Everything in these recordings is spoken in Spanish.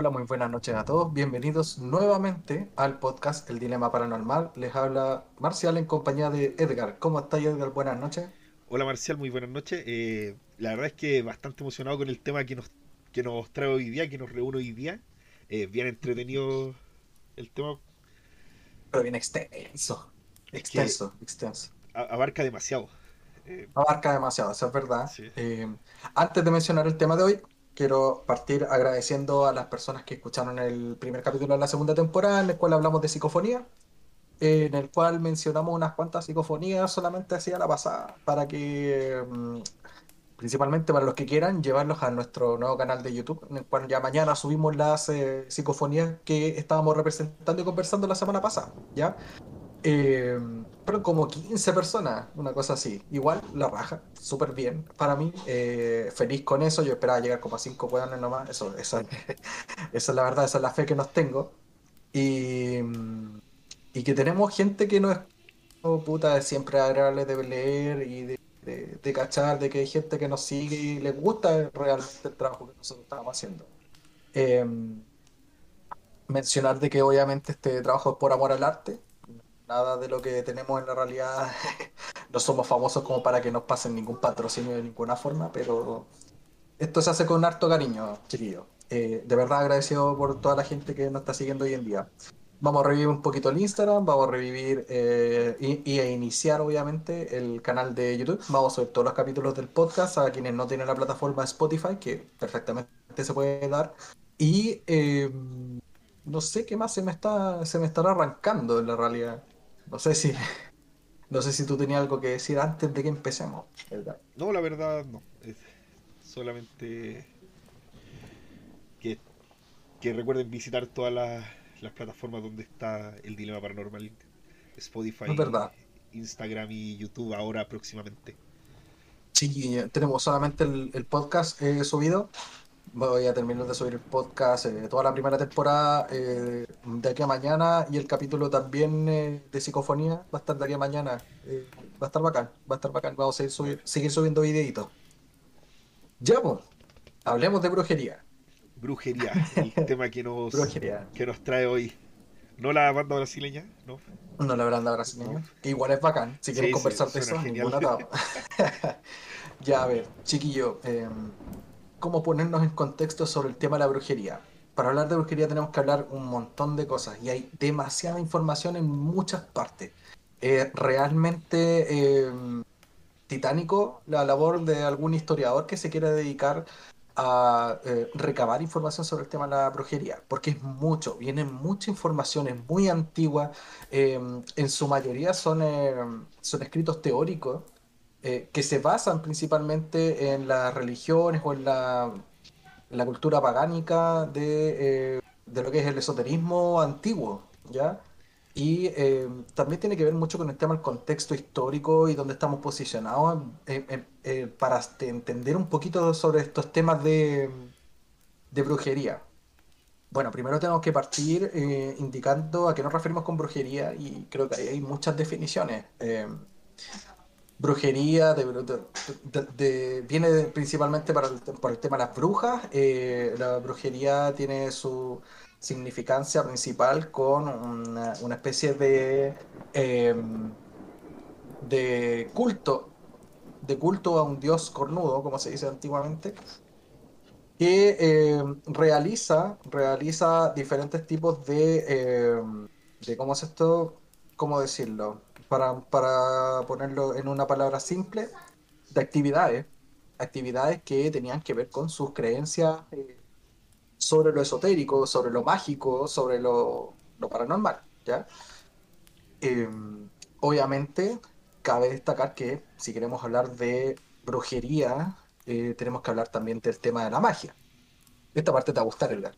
Hola, muy buenas noches a todos. Bienvenidos nuevamente al podcast El Dilema Paranormal. Les habla Marcial en compañía de Edgar. ¿Cómo está Edgar? Buenas noches. Hola Marcial, muy buenas noches. Eh, la verdad es que bastante emocionado con el tema que nos, que nos trae hoy día, que nos reúne hoy día. Eh, bien entretenido el tema. Pero bien extenso. Extenso, extenso. Abarca demasiado. Eh, abarca demasiado, eso es verdad. antes de mencionar el tema de hoy, quiero partir agradeciendo a las personas que escucharon el primer capítulo de la segunda temporada, en el cual hablamos de psicofonía, en el cual mencionamos unas cuantas psicofonías solamente así a la pasada, para que, mm, principalmente para los que quieran, llevarlos a nuestro nuevo canal de YouTube, en el cual ya mañana subimos las eh, psicofonías que estábamos representando y conversando la semana pasada, ¿ya? Eh, pero como 15 personas, una cosa así. Igual la raja, súper bien para mí. Eh, feliz con eso. Yo esperaba llegar como a 5 hueones nomás. Eso, eso, esa es la verdad, esa es la fe que nos tengo. Y, y que tenemos gente que no es oh, puta, siempre agradable de leer y de, de, cachar, de que hay gente que nos sigue y les gusta realmente el trabajo que nosotros estamos haciendo. Eh, mencionar de que obviamente este trabajo es por amor al arte Nada de lo que tenemos en la realidad, no somos famosos como para que nos pasen ningún patrocinio de ninguna forma, pero esto se hace con harto cariño, chiquillo. Eh, de verdad agradecido por toda la gente que nos está siguiendo hoy en día. Vamos a revivir un poquito el Instagram, vamos a revivir eh, y, a iniciar obviamente el canal de YouTube. Vamos a subir todos los capítulos del podcast a quienes no tienen la plataforma Spotify, que perfectamente se puede dar. Y eh, no sé qué más se me está se me estará arrancando en la realidad. No sé si. No sé si tú tenías algo que decir antes de que empecemos, ¿verdad? No, la verdad no. Es solamente que, que recuerden visitar todas las, plataformas donde está el Dilema Paranormal. Spotify, Instagram y YouTube ahora próximamente. Sí, tenemos solamente el, el podcast eh, subido Voy a terminar de subir el podcast, eh, toda la primera temporada eh, de aquí a mañana y el capítulo también eh, de psicofonía va a estar de aquí a mañana. va a estar bacán, va a estar bacán. Vamos a seguir, seguir subiendo videitos. Ya, pues, hablemos de brujería. Brujería, el tema que nos, que nos trae hoy. No la banda brasileña, ¿no? No la banda brasileña. Que igual es bacán. Si quieren conversar de eso, ninguna ya, a ver, chiquillo. Eh, cómo ponernos en contexto sobre el tema de la brujería. Para hablar de brujería tenemos que hablar un montón de cosas y hay demasiada información en muchas partes. Es realmente eh, titánico la labor de algún historiador que se quiera dedicar a eh, recabar información sobre el tema de la brujería, porque es mucho, viene mucha información, es muy antigua, eh, en su mayoría son, son escritos teóricos eh, que se basan principalmente en las religiones o en la, la cultura pagánica de, eh, de, lo que es el esoterismo antiguo, ¿ya? Y eh, también tiene que ver mucho con el tema del contexto histórico y dónde estamos posicionados para entender un poquito sobre estos temas de, de brujería. Bueno, primero tenemos que partir indicando a qué nos referimos con brujería y creo que hay muchas definiciones brujería, de, viene principalmente para el, por el tema de las brujas. Eh, la brujería tiene su significancia principal con una, especie de, em, de culto, de culto a un dios cornudo, como se dice antiguamente, que em, realiza, realiza diferentes tipos de, em, de, ¿cómo es esto? ¿Cómo decirlo? Para, ponerlo en una palabra simple, de actividades, actividades que tenían que ver con sus creencias eh, sobre lo esotérico, sobre lo mágico, sobre lo, paranormal, ¿ya? Em, obviamente, cabe destacar que si queremos hablar de brujería, eh, tenemos que hablar también del tema de la magia. Esta parte te va a gustar, Edgar.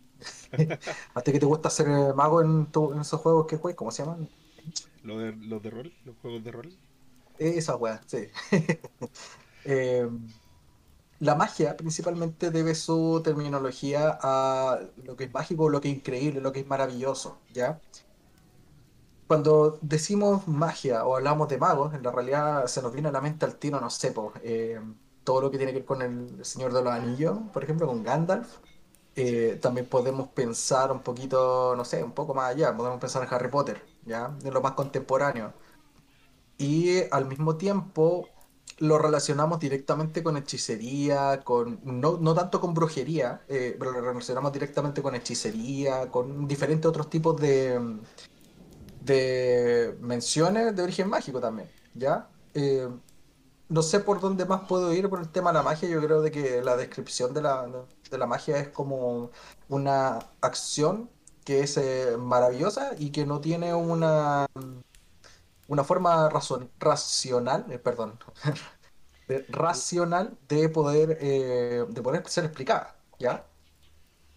¿A ti que te gusta ser mago en, en esos juegos que juegas? ¿Cómo se llaman? ¿Los de, rol? ¿Los juegos de rol? Esa weá, sí. Eh, la magia principalmente debe su terminología a lo que es mágico, lo que es increíble, lo que es maravilloso, ¿ya? Cuando decimos magia o hablamos de magos, en la realidad se nos viene a la mente al tiro, no sé, eh, todo lo que tiene que ver con el Señor de los Anillos, por ejemplo, con Gandalf, Eh, también podemos pensar un poquito, no sé, un poco más allá, podemos pensar en Harry Potter, ¿ya? De lo más contemporáneo. Y al mismo tiempo lo relacionamos directamente con hechicería, con no, no tanto con brujería, eh, pero lo relacionamos directamente con hechicería, con diferentes otros tipos de, de menciones de origen mágico también, ¿ya? Eh, no sé por dónde más puedo ir por el tema de la magia. Yo creo de que la descripción de la, de la magia es como una acción que es eh, maravillosa y que no tiene una, una forma racional, eh, perdón, racional de poder, eh, de poder ser explicada, ¿ya?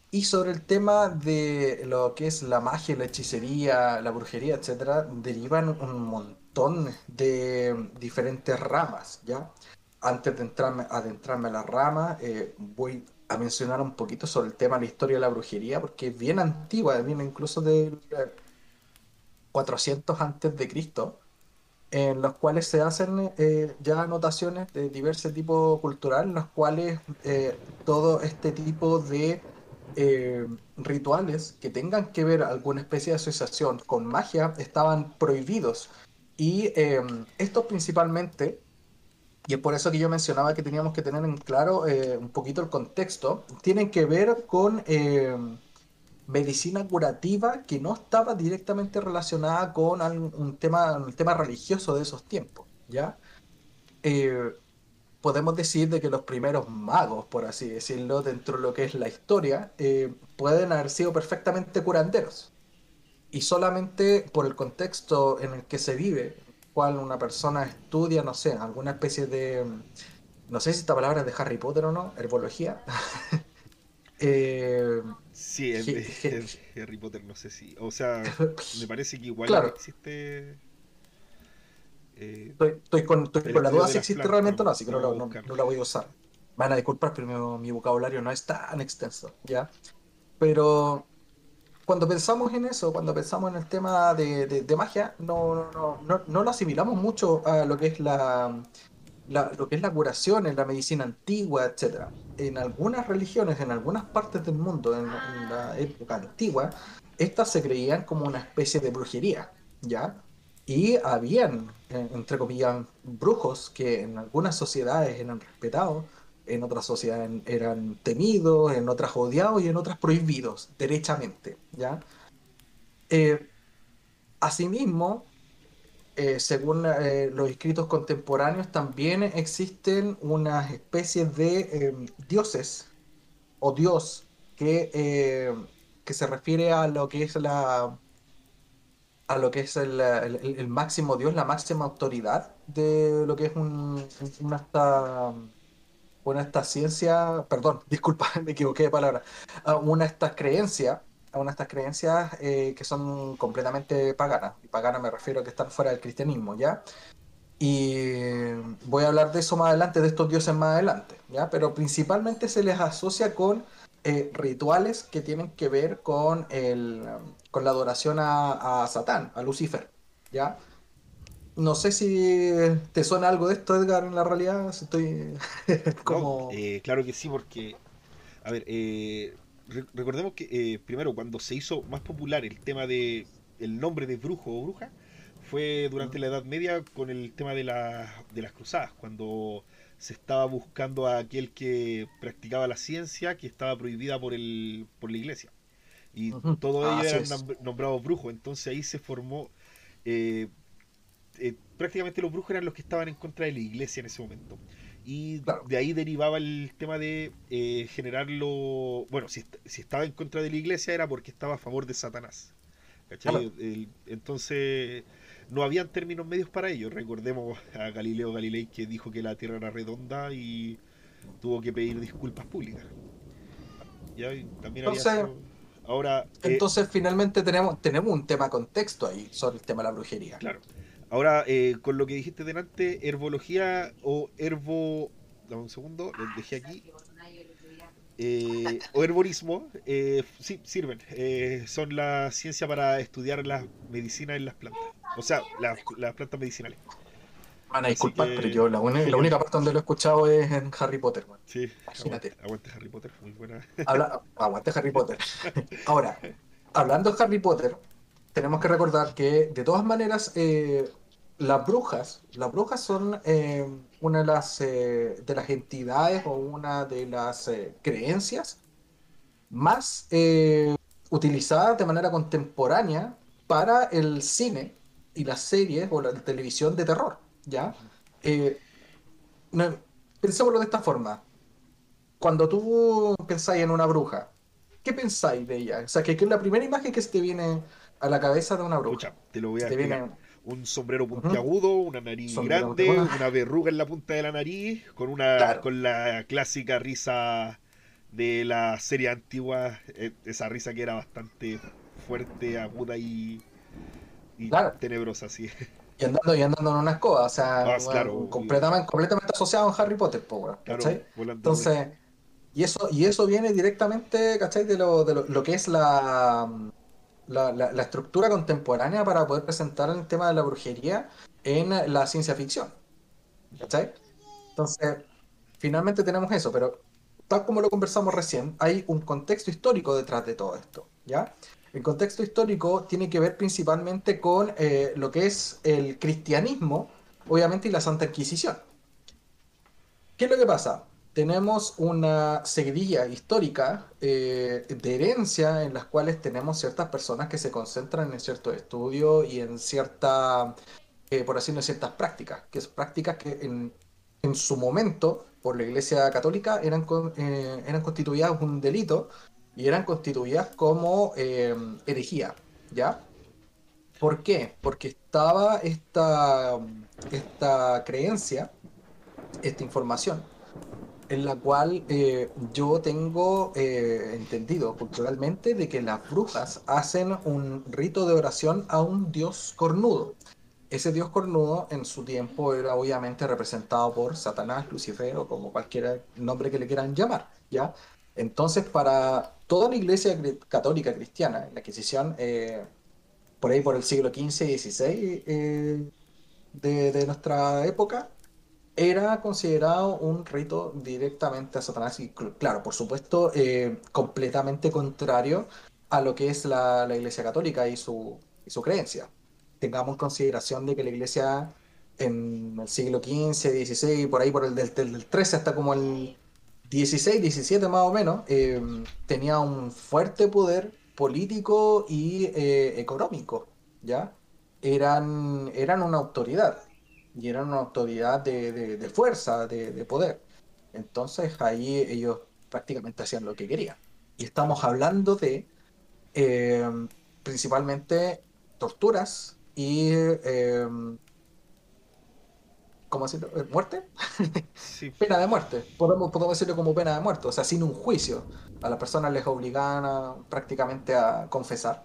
Y sobre el tema de lo que es la magia, la hechicería, la brujería, etcétera, derivan un montón de diferentes ramas, ¿ya? Antes de entrarme, adentrarme a las ramas, eh, voy a mencionar un poquito sobre el tema de la historia de la brujería, porque es bien antigua, viene incluso de 400 antes de Cristo, en los cuales se hacen eh, ya anotaciones de diversos tipos cultural, en los cuales eh, todo este tipo de eh, rituales que tengan que ver alguna especie de asociación con magia estaban prohibidos. Y em, esto principalmente, y es por eso que yo mencionaba que teníamos que tener en claro eh, un poquito el contexto, tienen que ver con em, medicina curativa que no estaba directamente relacionada con un tema, un tema religioso de esos tiempos, ¿ya? Eh, podemos decir de que los primeros magos, por así decirlo, dentro de lo que es la historia, eh, pueden haber sido perfectamente curanderos. Y solamente por el contexto en el que se vive, cual una persona estudia, no sé, alguna especie de, no sé si esta palabra es de Harry Potter o no, herbología. eh, sí, es, Harry Potter, no sé si, o sea, me parece que igual existe eh, estoy, con, la duda si existe realmente o no, así que no, la voy a usar. Van a disculpar, pero mi, vocabulario no es tan extenso, ¿ya? Pero cuando pensamos en eso, cuando pensamos en el tema de, magia, no, no, lo asimilamos mucho a lo que es la, lo que es la curación en la medicina antigua, etcétera. En algunas religiones, en algunas partes del mundo, en, en la época antigua, estas se creían como una especie de brujería, ¿ya? Y habían, entre comillas, brujos que en algunas sociedades eran respetados, en otras sociedades eran temidos, en otras odiados y en otras prohibidos, derechamente. ¿ya? Eh, asimismo, eh, según eh, los escritos contemporáneos, también existen unas especies de dioses o dios que, que se refiere a lo que es la a lo que es el, máximo Dios, la máxima autoridad de lo que es un, una, una esta ciencia, perdón, disculpa, me equivoqué de palabra, una esta creencia, a una estas creencias eh, que son completamente paganas, y paganas me refiero a que están fuera del cristianismo, ¿ya? Y voy a hablar de eso más adelante, de estos dioses más adelante, ¿ya? Pero principalmente se les asocia con eh, rituales que tienen que ver con, el, con la adoración a, Satán, a Lucifer, ¿ya? No sé si te suena algo de esto, Edgar, en la realidad. Estoy como... Eh, claro que sí, porque, a ver, eh, recordemos que primero cuando se hizo más popular el tema de el nombre de brujo o bruja, fue durante la Edad Media con el tema de, de las cruzadas, cuando se estaba buscando a aquel que practicaba la ciencia que estaba prohibida por, el, por la iglesia. Y todos ellos eran nombrados brujos. Entonces ahí se formó. Eh, eh, prácticamente los brujos eran los que estaban en contra de la iglesia en ese momento. Y de ahí derivaba el tema de eh, generarlo. Bueno, si, si, estaba en contra de la iglesia era porque estaba a favor de Satanás. entonces no habían términos medios para ello. Recordemos a Galileo Galilei que dijo que la Tierra era redonda y tuvo que pedir disculpas públicas. ¿Ya? también entonces, ahora, eh, entonces finalmente tenemos, tenemos un tema contexto ahí sobre el tema de la brujería. Claro. Ahora, eh, con lo que dijiste delante, herbología o herbo... Dame un segundo, lo dejé aquí. Eh, o herborismo, sí, sirven. son la ciencia para estudiar la medicina en las plantas. O sea, las plantas medicinales. Van a disculpar, pero yo la, la, única parte donde lo he escuchado es en Harry Potter, man. Sí, imagínate. Aguante, Harry Potter, muy buena. aguante Harry Potter. Ahora, hablando de Harry Potter, tenemos que recordar que de todas maneras eh, las brujas, las brujas son eh, una de las, eh, de las entidades o una de las creencias más utilizadas de manera contemporánea para el cine y las series o la televisión de terror, ¿ya? pensémoslo de esta forma. Cuando tú pensáis en una bruja, ¿qué pensáis de ella? O sea, que, es la primera imagen que se te viene a la cabeza de una bruja. te lo voy a decir. Un sombrero puntiagudo, una nariz grande, una verruga en la punta de la nariz, con una con la clásica risa de la serie antigua, eh, esa risa que era bastante fuerte, aguda y, tenebrosa, sí. Y andando, y andando en una escoba, o sea, ah, completamente, completamente asociado a Harry Potter, po, Entonces, y eso, y eso viene directamente, ¿cachai? De lo, de lo que es la la, estructura contemporánea para poder presentar el tema de la brujería en la ciencia ficción. ¿Cachai? Entonces, finalmente tenemos eso, pero tal como lo conversamos recién, hay un contexto histórico detrás de todo esto, ¿ya? El contexto histórico tiene que ver principalmente con eh, lo que es el cristianismo, obviamente, y la Santa Inquisición. ¿Qué es lo que pasa? Tenemos una seguidilla histórica eh, de herencia en las cuales tenemos ciertas personas que se concentran en ciertos estudios y en cierta, eh, por así decirlo, ciertas prácticas, que es prácticas que en, en, su momento, por la Iglesia Católica, eran, eh, eran constituidas un delito y eran constituidas como herejía, ¿ya? ¿Por qué? Porque estaba esta, esta creencia, esta información, en la cual eh, yo tengo eh, entendido culturalmente de que las brujas hacen un rito de oración a un dios cornudo. Ese dios cornudo en su tiempo era obviamente representado por Satanás, Lucifer o como cualquier nombre que le quieran llamar, ¿ya? Entonces, para toda la iglesia católica cristiana, la Inquisición, eh, por ahí por el siglo XV y XVI de nuestra época, era considerado un rito directamente a Satanás y claro, por supuesto, eh, completamente contrario a lo que es la, Iglesia Católica y su, y su creencia. Tengamos en consideración de que la Iglesia en el siglo XV, XVI, por ahí por el del, del 13 hasta como el 16, 17 más o menos, eh, tenía un fuerte poder político y eh, económico, ¿ya? Eran, eran una autoridad y eran una autoridad de, fuerza, de, poder. Entonces ahí ellos prácticamente hacían lo que querían. Y estamos hablando de eh, principalmente torturas y... Eh, ¿Cómo decirlo? ¿Eh, ¿Muerte? pena de muerte. Podemos, podemos decirlo como pena de muerte. O sea, sin un juicio. A las personas les obligaban prácticamente a confesar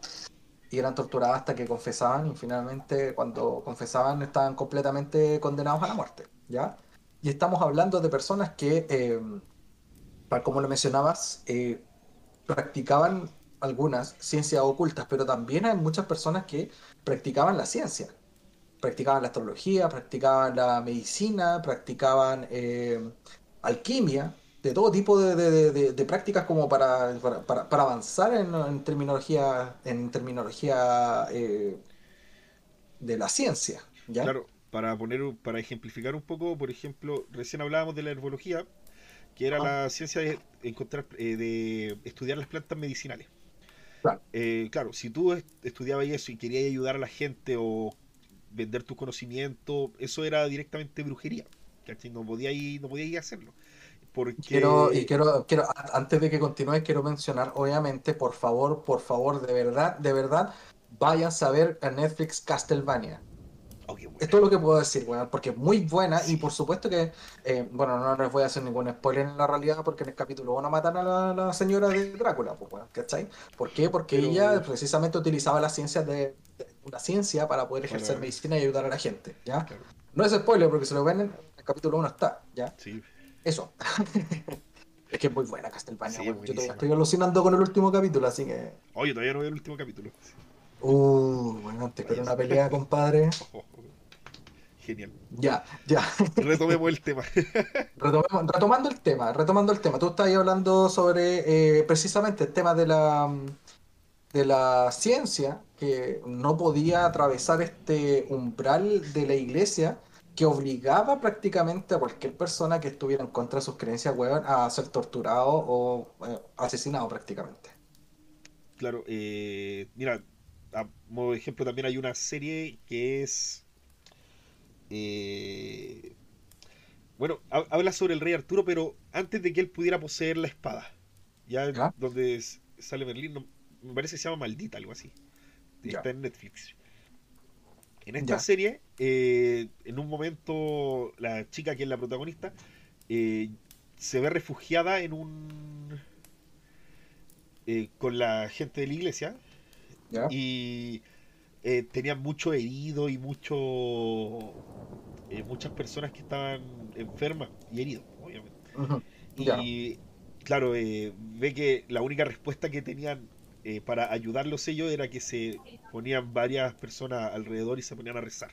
y eran torturadas hasta que confesaban y finalmente cuando confesaban estaban completamente condenados a la muerte, ¿ya? Y estamos hablando de personas que, eh, como lo mencionabas, eh, practicaban algunas ciencias ocultas, pero también hay muchas personas que practicaban la ciencia, practicaban la astrología, practicaban la medicina, practicaban eh, alquimia, de todo tipo de, prácticas como para, para, avanzar en, terminología, en terminología eh, de la ciencia. ¿ya? Claro, para poner, para ejemplificar un poco, por ejemplo, recién hablábamos de la herbología, que era la ciencia de encontrar, eh, de estudiar las plantas medicinales. Claro. Eh, claro, si tú estudiabas eso y querías ayudar a la gente o vender tu conocimiento, eso era directamente brujería. No podías no podía hacerlo. Quiero, y quiero, quiero, antes de que continúes, quiero mencionar, obviamente, por favor, por favor, de verdad, de verdad, vayan a ver a Netflix Castlevania. Oh, Esto es lo que puedo decir, bueno, porque es muy buena y por supuesto que, eh, bueno, no les voy a hacer ningún spoiler en la realidad porque en el capítulo 1 matan a la, señora de Drácula, pues, bueno, ¿cachai? ¿Por qué? Porque ella precisamente utilizaba la ciencia de, una ciencia para poder ejercer medicina y ayudar a la gente, ¿ya? No es spoiler porque si lo ven en el capítulo 1 está, ¿ya? Sí. Eso. es que es muy buena Castlevania. yo todavía estoy alucinando con el último capítulo, así que. Oye, todavía no veo el último capítulo. Uh, bueno, antes que una pelea, compadre. Genial. Ya, ya. Retomemos el tema. retomando el tema, retomando el tema. Tú estás hablando sobre eh, precisamente el tema de la, de la ciencia, que no podía atravesar este umbral de la iglesia que obligaba prácticamente a cualquier persona que estuviera en contra de sus creencias a ser torturado o eh, asesinado prácticamente. Claro, eh, mira, a modo de ejemplo también hay una serie que es... Eh, bueno, habla sobre el rey Arturo, pero antes de que él pudiera poseer la espada. Ya, donde sale Merlín, me parece que se llama Maldita, algo así. Está en Netflix. En esta serie, eh, en un momento, la chica que es la protagonista eh, se ve refugiada en un. Eh, con la gente de la iglesia. Y tenía mucho herido y mucho. muchas personas que estaban enfermas y heridos, obviamente. Y claro, ve que la única respuesta que tenían eh, para ayudarlos ellos era que se ponían varias personas alrededor y se ponían a rezar.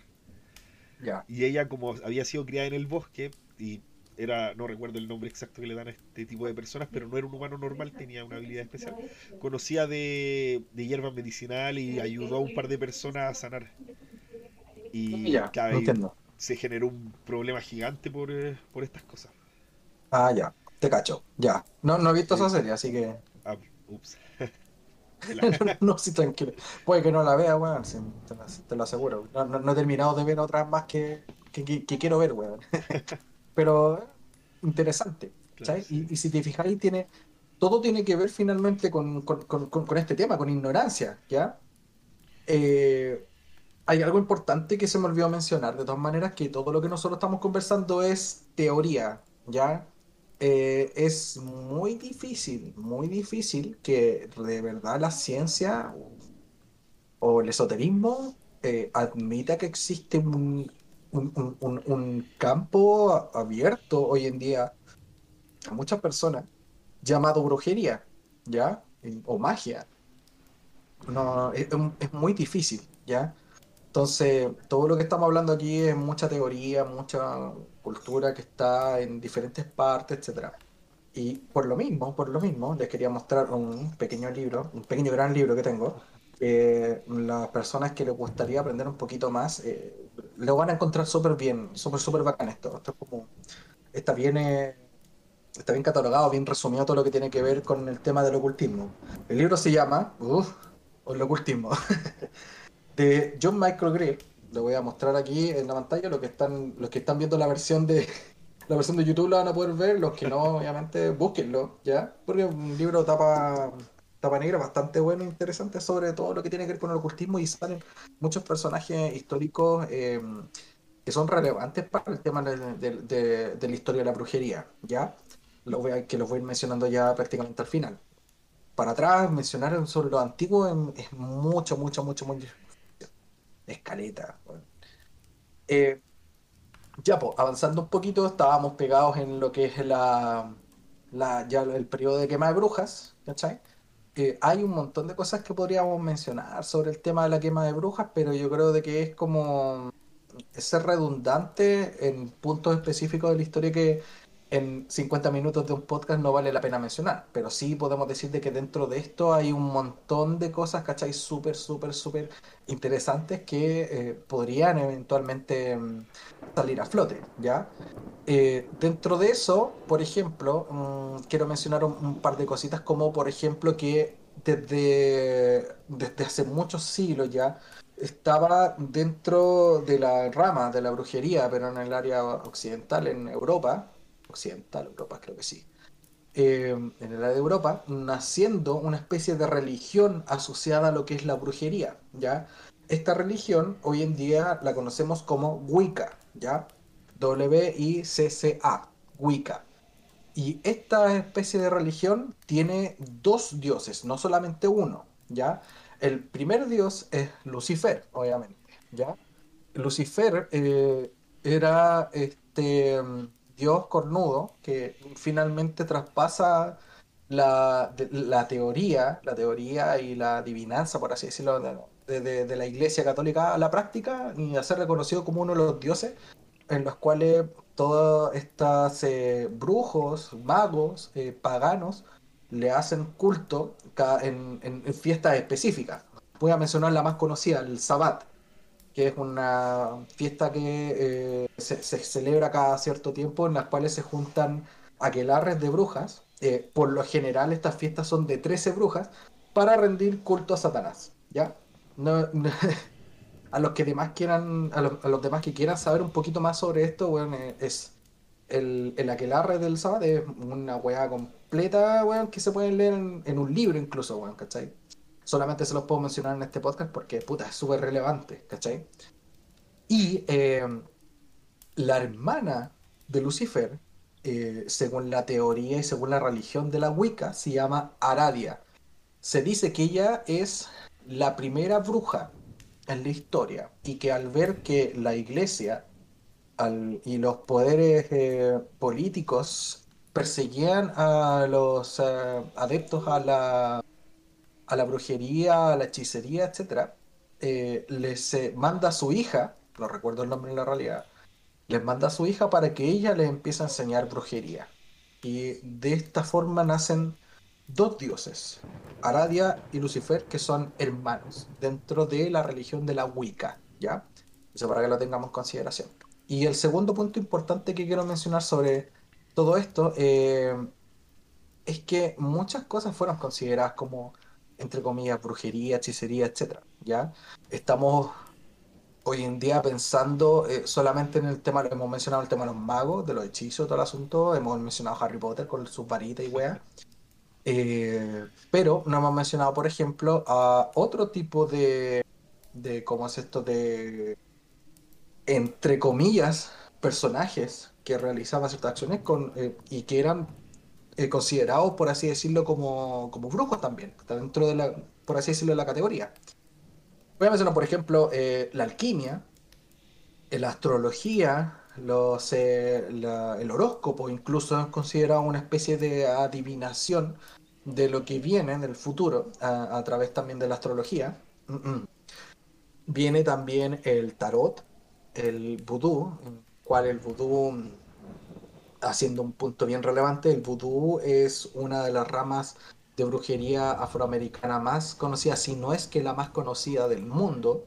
Y ella, como había sido criada en el bosque, y era, no recuerdo el nombre exacto que le dan a este tipo de personas, pero no era un humano normal, tenía una habilidad especial. Conocía de, de hierbas medicinales y ayudó a un par de personas a sanar. Y ya, se generó un problema gigante por, eh, por estas cosas. Ah, ya, te cacho, ya. No, no he visto esa serie, así que. Ah, ups. no, sí, tranquilo. Puede que no la vea, weón, te, lo aseguro. No, he terminado de ver otras más que, que, quiero ver, weón. Pero interesante. Y, si te fijáis, tiene, todo tiene que ver finalmente con, este tema, con ignorancia, ¿ya? Eh, hay algo importante que se me olvidó mencionar, de todas maneras, que todo lo que nosotros estamos conversando es teoría, ¿ya? Eh, es muy difícil, muy difícil que de verdad la ciencia o el esoterismo eh, admita que existe un, campo abierto hoy en día a muchas personas llamado brujería, ¿ya? O magia. No, es, es muy difícil, ¿ya? Entonces, todo lo que estamos hablando aquí es mucha teoría, mucha cultura que está en diferentes partes, etcétera. Y por lo mismo, por lo mismo, les quería mostrar un pequeño libro, un pequeño gran libro que tengo. las personas que les gustaría aprender un poquito más, eh, lo van a encontrar súper bien, súper, súper bacán esto. Esto como, está bien, eh, está bien catalogado, bien resumido todo lo que tiene que ver con el tema del ocultismo. El libro se llama, uff, el ocultismo. de John Michael Greer. Lo voy a mostrar aquí en la pantalla. Los que están, los que están viendo la versión de la versión de YouTube la van a poder ver. Los que no, obviamente, búsquenlo, ¿ya? Porque es un libro tapa, tapa negra bastante bueno e interesante sobre todo lo que tiene que ver con el ocultismo y salen muchos personajes históricos eh, que son relevantes para el tema de, la historia de la brujería, ¿ya? Lo voy a, que los voy a ir mencionando ya prácticamente al final. Para atrás, mencionar sobre lo antiguo es, mucho, mucho, mucho, mucho, escaleta. Eh, ya, pues, avanzando un poquito, estábamos pegados en lo que es la, ya el periodo de quema de brujas, ¿cachai? Eh, hay un montón de cosas que podríamos mencionar sobre el tema de la quema de brujas, pero yo creo de que es como ser redundante en puntos específicos de la historia que en 50 minutos de un podcast no vale la pena mencionar, pero sí podemos decir de que dentro de esto hay un montón de cosas, ¿cachai? Súper, súper, súper interesantes que eh, podrían eventualmente mm, salir a flote, ¿ya? Eh, dentro de eso, por ejemplo, mm, quiero mencionar un, par de cositas como, por ejemplo, que desde, desde hace muchos siglos ya estaba dentro de la rama de la brujería, pero en el área occidental, en Europa, occidental, Europa creo que sí, eh, en el área de Europa, naciendo una especie de religión asociada a lo que es la brujería, ¿ya? Esta religión hoy en día la conocemos como Wicca, ¿ya? W-I-C-C-A, Wicca. Y esta especie de religión tiene dos dioses, no solamente uno, ¿ya? El primer dios es Lucifer, obviamente, ¿ya? Lucifer eh, era este Dios cornudo que finalmente traspasa la, la, teoría, la teoría y la adivinanza, por así decirlo, de, la Iglesia Católica a la práctica y a ser reconocido como uno de los dioses en los cuales todos estos eh, brujos, magos, eh, paganos, le hacen culto en, en, fiestas específicas. Voy a mencionar la más conocida, el Sabbat, que es una fiesta que eh, se, celebra cada cierto tiempo, en las cuales se juntan aquelarres de brujas. por lo general, estas fiestas son de 13 brujas para rendir culto a Satanás. ¿Ya? No, a los que demás quieran, a los, demás que quieran saber un poquito más sobre esto, bueno, eh, es el, el aquelarre del Sabbath es una weá completa, weón, que se pueden leer en, un libro incluso, weón, ¿cachai? Solamente se los puedo mencionar en este podcast porque, puta, es súper relevante, ¿cachai? Y eh, la hermana de Lucifer, eh, según la teoría y según la religión de la Wicca, se llama Aradia. Se dice que ella es la primera bruja en la historia y que al ver que la iglesia y los poderes eh, políticos perseguían a los eh, adeptos a la, a la brujería, a la hechicería, etc., eh, les manda a su hija, no recuerdo el nombre en la realidad, les manda a su hija para que ella les empiece a enseñar brujería. Y de esta forma nacen dos dioses, Aradia y Lucifer, que son hermanos dentro de la religión de la Wicca, ¿ya? Eso para que lo tengamos en consideración. Y el segundo punto importante que quiero mencionar sobre todo esto eh, es que muchas cosas fueron consideradas como, entre comillas, brujería, hechicería, etc. ¿ya? Estamos hoy en día pensando eh, solamente en el tema, hemos mencionado el tema de los magos, de los hechizos, todo el asunto, hemos mencionado Harry Potter con sus varitas y weas. Eh, pero no hemos mencionado, por ejemplo, a otro tipo de, de ¿cómo es esto? De, entre comillas, personajes que realizaban ciertas acciones con, eh, y que eran eh, considerados, por así decirlo, como, como brujos también, dentro de la, por así decirlo, de la categoría. Voy a mencionar, por ejemplo, la alquimia, la astrología, los, el horóscopo incluso es considerado una especie de adivinación de lo que viene en el futuro a, través también de la astrología. Viene también el tarot, el vudú, cual el vudú, haciendo un punto bien relevante, el vudú es una de las ramas de brujería afroamericana más conocida, si no es que la más conocida del mundo,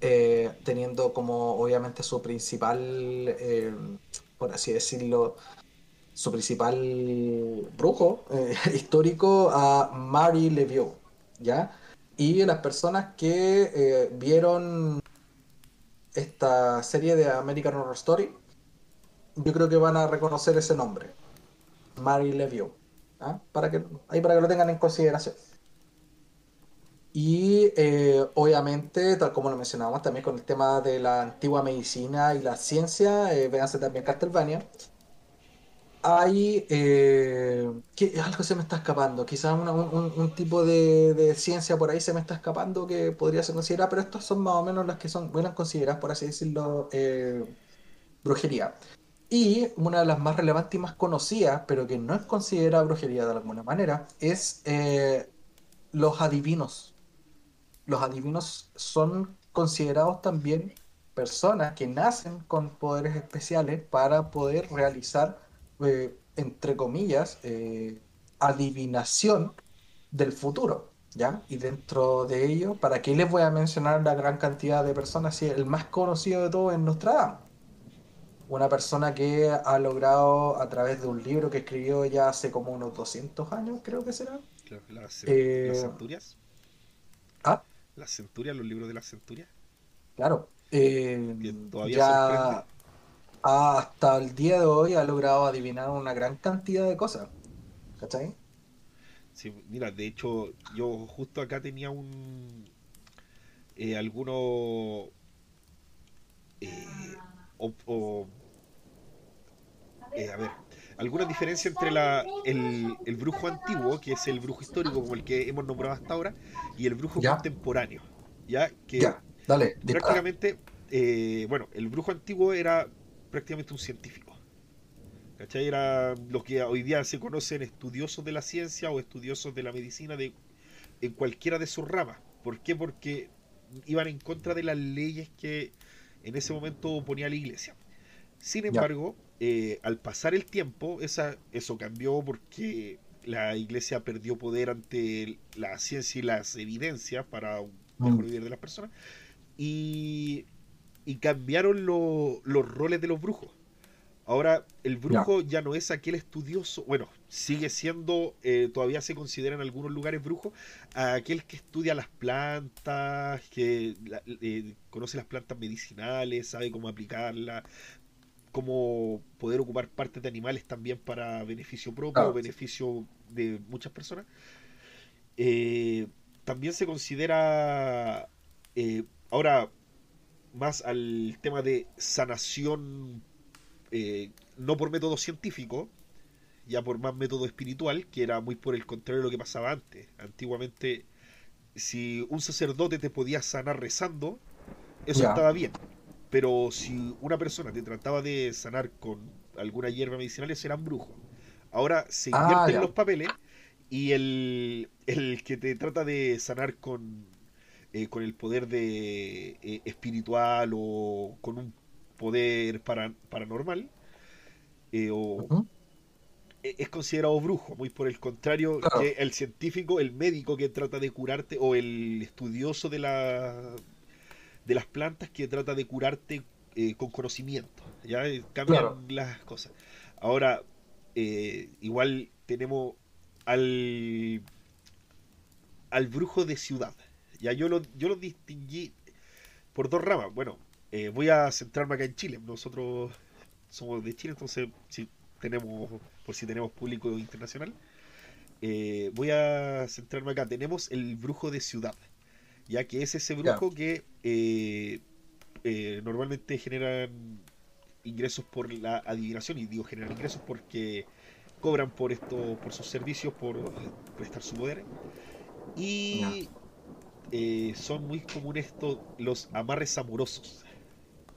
eh, teniendo como obviamente su principal, eh, por así decirlo, su principal brujo eh, histórico a Mary Levieux, ¿ya? Y las personas que vieron esta serie de American Horror Story, yo creo que van a reconocer ese nombre, Mary Levieux, ¿ah? para que, ahí para que lo tengan en consideración. Y eh, obviamente, tal como lo mencionábamos también con el tema de la antigua medicina y la ciencia, eh, véanse también Castlevania, hay eh, que algo se me está escapando, quizás un, tipo de, ciencia por ahí se me está escapando que podría ser considerada, pero estos son más o menos las que son buenas consideradas, por así decirlo, eh, brujería. Y una de las más relevantes y más conocidas, pero que no es considerada brujería de alguna manera, es eh, los adivinos. Los adivinos son considerados también personas que nacen con poderes especiales para poder realizar eh, entre comillas, eh, adivinación del futuro. ¿Ya? Y dentro de ello, ¿para qué les voy a mencionar la gran cantidad de personas? Si el más conocido de todos es Nostradamus. Una persona que ha logrado, a través de un libro que escribió ya hace como unos 200 años, creo que será. las, eh, centurias. ¿Ah? Las centurias, los libros de las centurias. Claro. todavía ya, hasta el día de hoy ha logrado adivinar una gran cantidad de cosas. ¿Cachai? Sí, mira, de hecho, yo justo acá tenía un. Eh, algunos. Eh, eh, a ver, alguna diferencia entre la, el, el, brujo antiguo, que es el brujo histórico como el que hemos nombrado hasta ahora, y el brujo contemporáneo. Ya, que ya, dale, prácticamente, eh, bueno, el brujo antiguo era prácticamente un científico. ¿Cachai? Era lo que hoy día se conocen estudiosos de la ciencia o estudiosos de la medicina de, en cualquiera de sus ramas. ¿Por qué? Porque iban en contra de las leyes que en ese momento ponía la iglesia. Sin embargo, eh, al pasar el tiempo, esa, eso cambió porque la iglesia perdió poder ante la ciencia y las evidencias para un mejor mm. vivir de las personas. Y, y cambiaron los roles de los brujos. Ahora, el brujo ya no es aquel estudioso, bueno, sigue siendo, eh, todavía se considera en algunos lugares brujo, aquel que estudia las plantas, que eh, conoce las plantas medicinales, sabe cómo aplicarlas, cómo poder ocupar partes de animales también para beneficio propio o beneficio de muchas personas. Eh, también se considera, ahora, más al tema de sanación eh, no por método científico, ya por más método espiritual, que era muy por el contrario de lo que pasaba antes. Antiguamente, si un sacerdote te podía sanar rezando, eso estaba bien. Pero si una persona te trataba de sanar con alguna hierba medicinal, eso era un brujo. Ahora se ah, invierten los papeles y el, el, que te trata de sanar con, eh, con el poder de eh, espiritual o con un poder paranormal, eh, e, es considerado brujo, muy por el contrario que el científico, el médico que trata de curarte, o el estudioso de, la, de las plantas que trata de curarte eh, con conocimiento. Ya eh, cambian las cosas. Ahora, igual tenemos al, al brujo de ciudad. Ya yo lo, yo lo distinguí por dos ramas. Bueno, eh, voy a centrarme acá en Chile. Nosotros somos de Chile, entonces si tenemos, por si tenemos público internacional, eh, voy a centrarme acá. Tenemos el brujo de ciudad, ya que es ese brujo que eh, normalmente generan ingresos por la adivinación y digo generan ingresos porque cobran por esto, por sus servicios, por prestar su poder y son muy comunes estos los amarres amorosos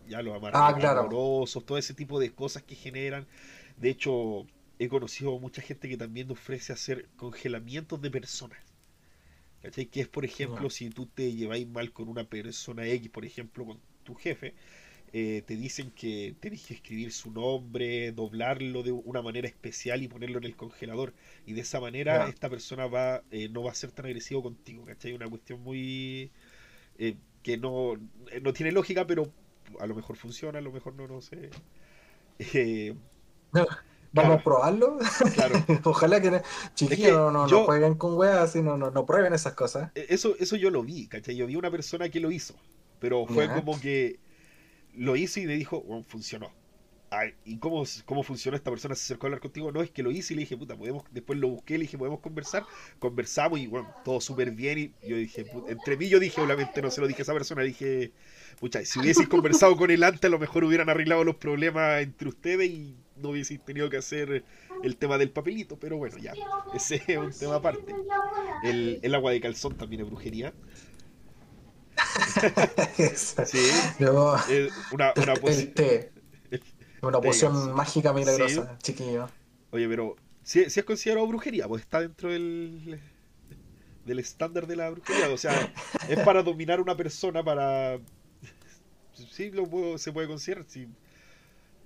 ya los amarres ah, amorosos, todo ese tipo de cosas que generan. De hecho, he conocido mucha gente que también ofrece hacer congelamientos de personas. ¿Cachai? Que es, por ejemplo, si tú te lleváis mal con una persona X, por ejemplo, con tu jefe, eh, te dicen que tenés que escribir su nombre, doblarlo de una manera especial y ponerlo en el congelador. Y de esa manera esta persona va eh, no va a ser tan agresivo contigo, ¿cachai? Una cuestión muy... Eh, que no, no tiene lógica, pero a lo mejor funciona, a lo mejor no, no sé. Eh, Vamos a probarlo. Claro. Ojalá que chiquillos no, no, jueguen con weas y no, no, no, prueben esas cosas. E, eso, eso yo lo vi, ¿cachai? Yo vi una persona que lo hizo, pero fue como que lo hizo y me dijo, bueno, funcionó. ¿Y cómo, cómo funcionó esta persona? Se acercó a hablar contigo. No, es que lo hice y le dije, puta, podemos, después lo busqué, le dije, podemos conversar. Conversamos y bueno, todo súper bien. Y yo dije, entre mí yo dije, obviamente no se lo dije a esa persona, dije, pucha, si hubieseis conversado con él antes, a lo mejor hubieran arreglado los problemas entre ustedes y no hubieseis tenido que hacer el tema del papelito. Pero bueno, ya, ese es un tema aparte. El, el agua de calzón también es brujería. sí, una, una una poción mágica milagrosa, chiquillo. Oye, pero si, es considerado brujería, pues está dentro del, del estándar de la brujería. O sea, es para dominar a una persona, para. Sí, lo puedo, se puede considerar. Sí.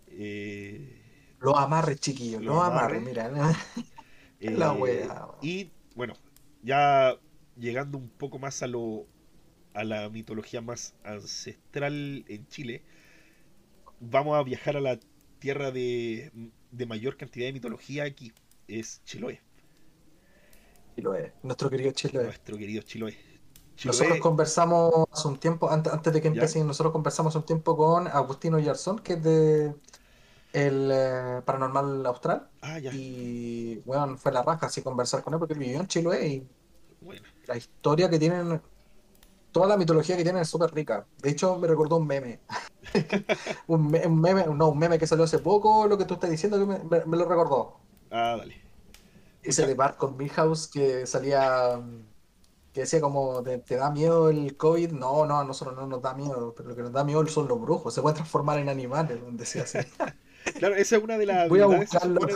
Eh... Los amarres, chiquillos, los amarres, mira. la eh, wea. Y bueno, ya llegando un poco más a lo a la mitología más ancestral en Chile, vamos a viajar a la tierra de, mayor cantidad de mitología aquí, es Chiloé. Chiloé, nuestro querido Chiloé. Nuestro querido Chiloé. Nosotros conversamos hace un tiempo, antes, antes de que empiecen, nosotros conversamos un tiempo con Agustino Yarzón, que es de el eh, Paranormal Austral. Ah, ya. Y bueno, fue la raja así conversar con él porque él vivió en Chiloé y bueno. la historia que tienen toda la mitología que tienen es súper rica. De hecho, me recordó un meme. un, meme, no, un meme que salió hace poco, lo que tú estás diciendo, que me, lo recordó. Ah, dale. Ese de Bart con Milhouse que salía, que decía como, ¿te, da miedo el COVID? No, no, a nosotros no nos da miedo, pero lo que nos da miedo son los brujos, se pueden transformar en animales, donde sea así. claro, esa es una de las... Voy a buscarlo.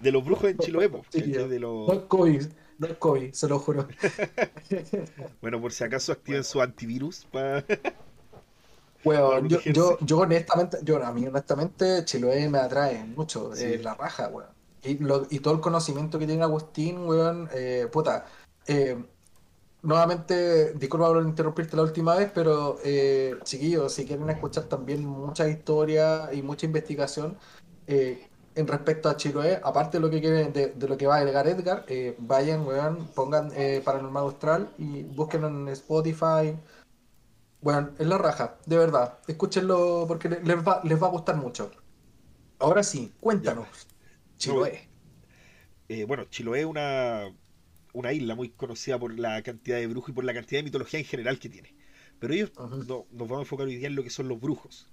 De los, brujos en Chiloé, de los... COVID No es COVID, se lo juro. bueno, por si acaso activen su antivirus para... Bueno, yo, yo, yo, honestamente, yo a mí honestamente Chiloé me atrae mucho, eh, la raja, weón. Y, lo, y todo el conocimiento que tiene Agustín, weón, eh, puta. Eh, nuevamente, disculpa por interrumpirte la última vez, pero eh, chiquillos, si quieren escuchar también mucha historia y mucha investigación eh, en respecto a Chiloé, aparte de lo que quieren, de, lo que va a agregar Edgar, eh, vayan, weón, pongan Paranormal Austral y búsquenlo en Spotify. Bueno, es la raja, de verdad. Escúchenlo porque les va, les va a gustar mucho. Ahora sí, cuéntanos. Chiloé. bueno, Chiloé es una una isla muy conocida por la cantidad de brujos y por la cantidad de mitología en general que tiene. Pero ellos no, nos vamos a enfocar hoy día en lo que son los brujos.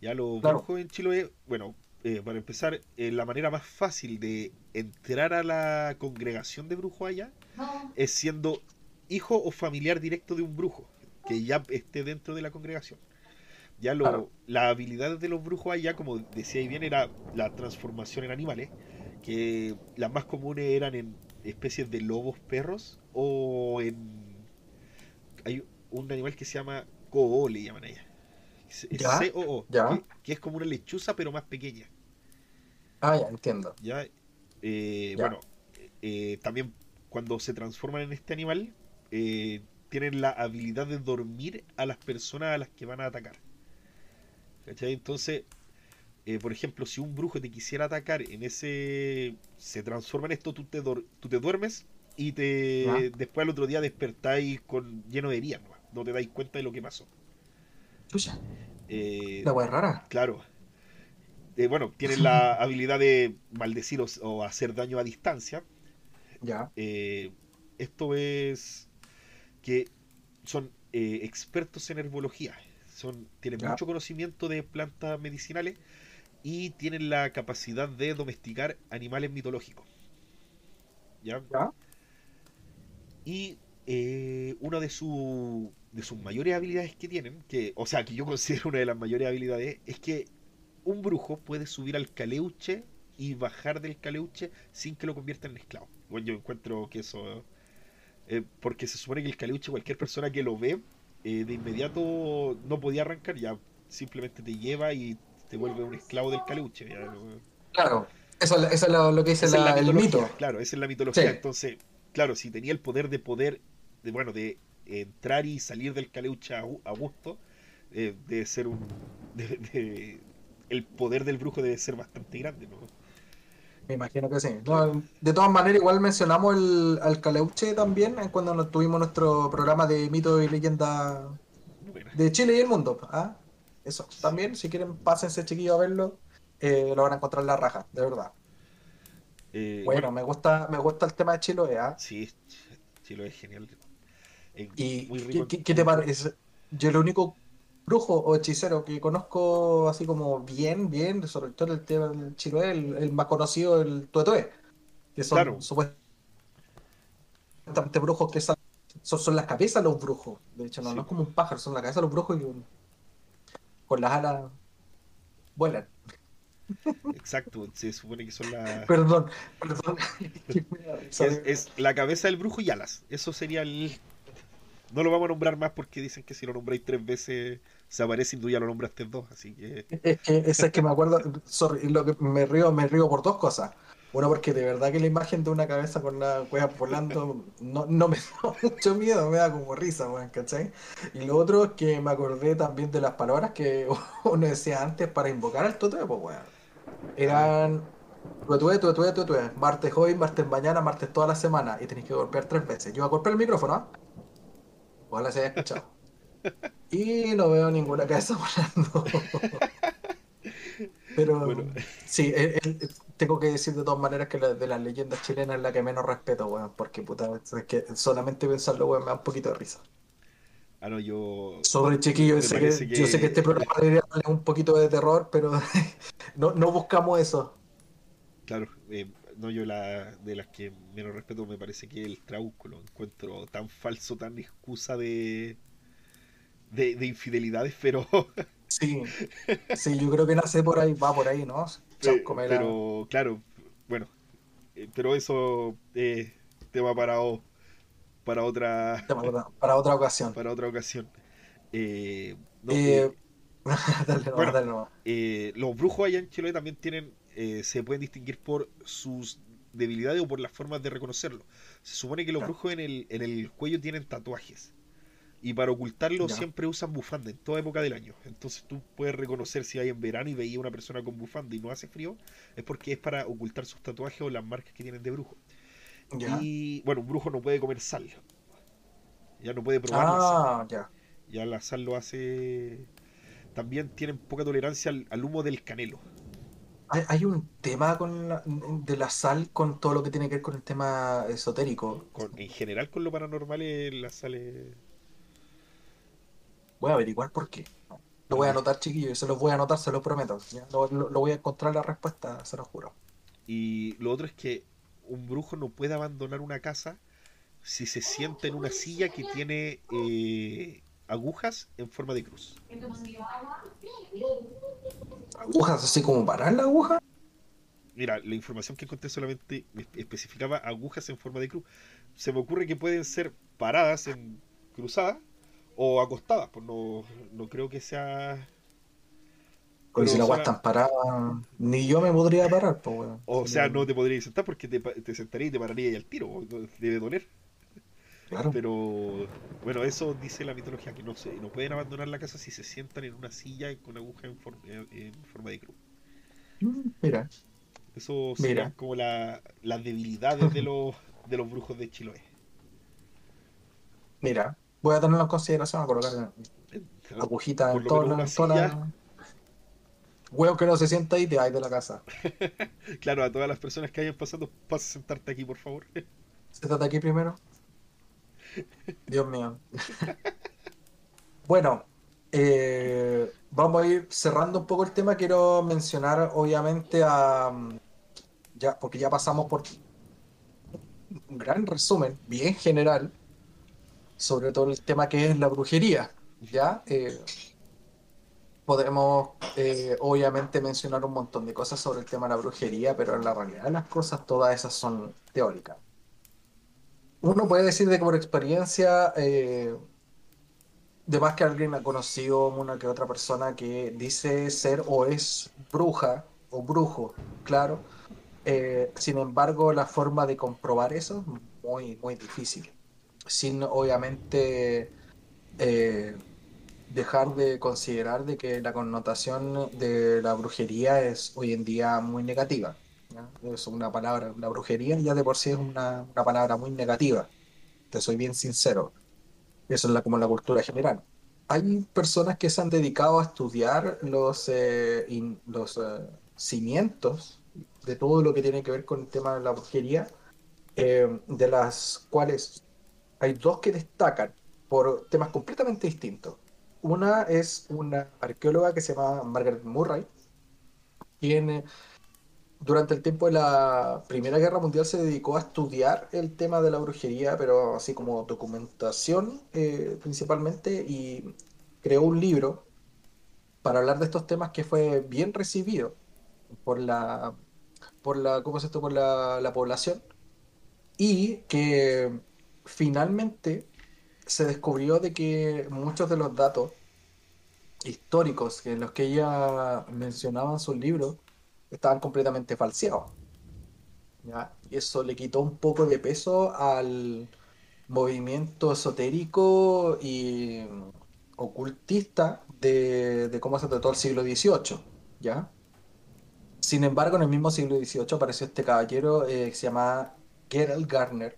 Ya los brujos en Chiloé, bueno, eh, para empezar, eh, la manera más fácil de entrar a la congregación de brujos allá es siendo hijo o familiar directo de un brujo que ya esté dentro de la congregación. Ya lo, las habilidades de los brujos allá, como decía bien, era la transformación en animales, que las más comunes eran en especies de lobos perros o en... Hay un animal que se llama Coo, le llaman a ella. c o que, es como una lechuza pero más pequeña. Ah, ya, entiendo. Ya, eh, bueno, eh, también cuando se transforman en este animal, eh, tienen la habilidad de dormir a las personas a las que van a atacar. ¿Cachai? Entonces, eh, por ejemplo, si un brujo te quisiera atacar en ese. se transforma en esto, tú te, tú te duermes y te después al otro día despertáis con lleno de heridas, ¿no? te dais cuenta de lo que pasó. Eh, la hueá rara. Claro. Eh, bueno, tienes la habilidad de maldecir o, hacer daño a distancia. Ya. Eh, esto es que son expertos en herbología. Son, tienen mucho conocimiento de plantas medicinales y tienen la capacidad de domesticar animales mitológicos. ¿Ya? Y eh, una de, su, de sus mayores habilidades que tienen, que, o sea, que yo considero una de las mayores habilidades, es que un brujo puede subir al caleuche y bajar del caleuche sin que lo convierta en esclavo. Bueno, yo encuentro que eso... Eh, porque se supone que el caleuche, cualquier persona que lo ve, eh, de inmediato no podía arrancar, ya simplemente te lleva y te vuelve un esclavo del caleuche. Claro, eso, es lo, que dice el mito. Claro, esa es la mitología. Entonces, claro, si tenía el poder de poder, de, bueno, de entrar y salir del caleuche a, gusto, eh, debe ser un. El poder del brujo debe ser bastante grande, ¿no? Me imagino que sí. de todas maneras, igual mencionamos el, al Caleuche también cuando tuvimos nuestro programa de mito y leyenda de Chile y el mundo. ¿ah? Eso, también, si quieren, pásense chiquillo a verlo, eh, lo van a encontrar en la raja, de verdad. Eh, bueno, me gusta me gusta el tema de Chiloé, ¿ah? Sí, Chiloé es genial. ¿Y ¿qué, te parece? Yo el único brujo o hechicero que conozco así como bien, bien, sobre todo el tema del Chiloé, el, más conocido, el Tuetué, que son claro. supuestamente brujos que son, son, las cabezas de los brujos. De hecho, no, no es como un pájaro, son la cabeza de los brujos y un, con las alas vuelan. Exacto, se supone que son las. Perdón, perdón. es, la cabeza del brujo y alas. Eso sería el. No lo vamos a nombrar más porque dicen que si lo nombráis tres veces se aparece y tú ya lo nombraste dos, así que. Es que, es que me acuerdo. Lo que me río, me río por dos cosas. Bueno, porque de verdad que la imagen de una cabeza con la cueva volando no, no me da mucho miedo, me da como risa, weón, ¿cachai? Y lo otro es que me acordé también de las palabras que uno decía antes para invocar al tuetue, pues, weón. Eran tuetue, tuetue, tuetue, martes hoy, martes mañana, martes toda la semana, y tenéis que golpear tres veces. Yo voy a golpear el micrófono, ¿ah? Ojalá se haya escuchado. Y no veo ninguna cabeza volando. Pero sí, tengo que decir de todas maneras que la, de las leyendas chilenas es la que menos respeto, weón, porque puta, es que solamente pensarlo, weón, me da un poquito de risa. Ah, no, yo. Sobre chiquillo, yo sé que este programa debería darle un poquito de terror, pero no, no buscamos eso. Claro, eh, no, yo la de las que menos respeto me parece que el Trauco lo encuentro tan falso, tan excusa de, de, de infidelidades, pero Sí, sí, yo creo que nace por ahí, va por ahí, ¿no? pero, claro, bueno, eh, pero eso, eh, tema para, para otra... para otra ocasión. Para otra ocasión. Eh, eh, bueno, los brujos allá en Chile también tienen, se pueden distinguir por sus debilidades o por las formas de reconocerlo. Se supone que los brujos en el, en el cuello tienen tatuajes. Y para ocultarlo siempre usan bufanda en toda época del año. Entonces tú puedes reconocer si hay en verano y veía una persona con bufanda y no hace frío, es porque es para ocultar sus tatuajes o las marcas que tienen de brujo. Y bueno, un brujo no puede comer sal. Ya no puede probar ah, Ya. ya la sal lo hace. También tienen poca tolerancia al, humo del canelo. Hay, un tema con de la sal con todo lo que tiene que ver con el tema esotérico. en general con lo paranormal la sal es Voy a averiguar por qué. Lo voy a anotar, chiquillos, se los voy a anotar, se los prometo. Lo, voy a encontrar la respuesta, se los juro. Y lo otro es que un brujo no puede abandonar una casa si se sienta en una silla que tiene eh, agujas en forma de cruz. ¿Agujas así como parar la aguja? Mira, la información que encontré solamente especificaba agujas en forma de cruz. Se me ocurre que pueden ser paradas en cruzada o acostadas, pues no, no creo que sea. Porque si la agua están paradas, ni yo me podría parar, pues, O sea, no te podrías sentar porque te, te sentaría y te pararía y al tiro, debe doler. Claro. Pero bueno, eso dice la mitología, que no se, no pueden abandonar la casa si se sientan en una silla con aguja en, forma de cruz. Mm, mira. Eso sería como la, las debilidades de los, de los brujos de Chiloé. Mira, voy a tenerlo en consideración a colocar agujita en toda la. Huevo que no se sienta ahí, te vas de la casa. claro, a todas las personas que hayan pasado, pasa a sentarte aquí, por favor. Siéntate aquí primero. Dios mío. bueno, eh, vamos a ir cerrando un poco el tema. Quiero mencionar, obviamente, a. Ya, porque ya pasamos por un gran resumen, bien general, sobre todo el tema que es la brujería. ¿ya? Eh, podemos eh, obviamente mencionar un montón de cosas sobre el tema de la brujería, pero en la realidad las cosas todas esas son teóricas. Uno puede decir de que por experiencia, eh, de más que alguien ha conocido una que otra persona que dice ser o es bruja o brujo, claro. sin embargo, la forma de comprobar eso es muy, muy difícil sin obviamente eh, dejar de considerar de que la connotación de la brujería es hoy en día muy negativa. Es una palabra, la brujería ya de por sí es una, palabra muy negativa. Te soy bien sincero. Eso es la, como la cultura general. Hay personas que se han dedicado a estudiar los, eh, los eh, cimientos de todo lo que tiene que ver con el tema de la brujería, de las cuales hay dos que destacan por temas completamente distintos. Una es una arqueóloga que se llama Margaret Murray, quien eh, durante el tiempo de la Primera Guerra Mundial se dedicó a estudiar el tema de la brujería, pero así como documentación eh, principalmente, y creó un libro para hablar de estos temas que fue bien recibido por la por la ¿cómo se por la, la población y que finalmente se descubrió de que muchos de los datos históricos en los que ella mencionaba en sus libros estaban completamente falseados. Y eso le quitó un poco de peso al movimiento esotérico y ocultista de, cómo se trató el siglo XVIII. ¿ya? Sin embargo, en el mismo siglo XVIII apareció este caballero eh, que se llama Gerald Garner,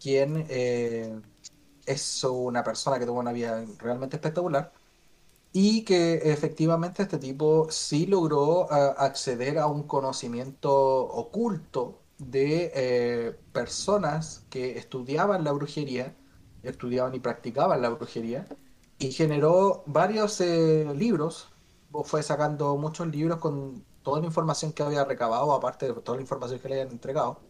quien eh, es una persona que tuvo una vida realmente espectacular y que efectivamente este tipo sí logró eh, acceder a un conocimiento oculto de eh, personas que estudiaban la brujería, estudiaban y practicaban la brujería, y generó varios libros, fue sacando muchos libros con toda la información que había recabado, aparte de toda la información que le habían entregado